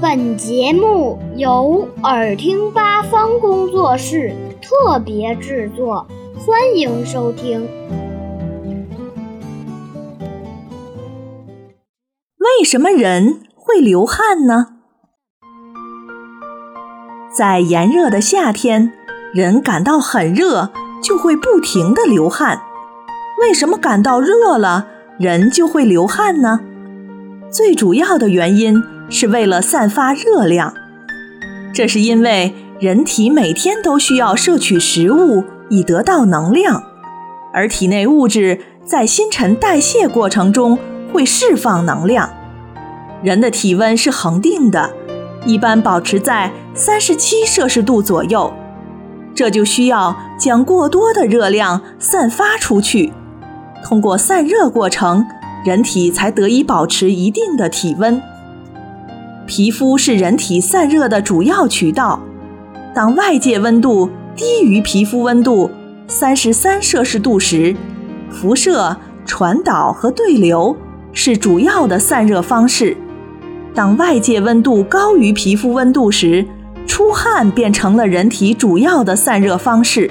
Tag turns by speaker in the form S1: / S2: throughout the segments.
S1: 本节目由耳听八方工作室特别制作，欢迎收听。
S2: 为什么人会流汗呢？在炎热的夏天，人感到很热，就会不停的流汗。为什么感到热了，人就会流汗呢？最主要的原因是为了散发热量。这是因为人体每天都需要摄取食物以得到能量，而体内物质在新陈代谢过程中会释放能量。人的体温是恒定的，一般保持在三十七摄氏度左右，这就需要将过多的热量散发出去，通过散热过程，人体才得以保持一定的体温。皮肤是人体散热的主要渠道，当外界温度低于皮肤温度三十三摄氏度时，辐射、传导和对流是主要的散热方式。当外界温度高于皮肤温度时，出汗变成了人体主要的散热方式。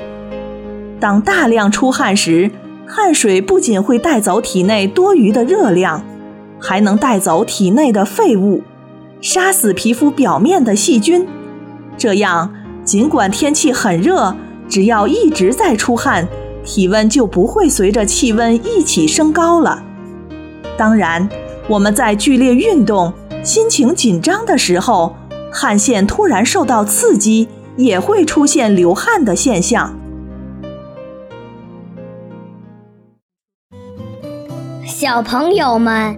S2: 当大量出汗时，汗水不仅会带走体内多余的热量，还能带走体内的废物，杀死皮肤表面的细菌。这样，尽管天气很热，只要一直在出汗，体温就不会随着气温一起升高了。当然，我们在剧烈运动。心情紧张的时候，汗腺突然受到刺激，也会出现流汗的现象。
S1: 小朋友们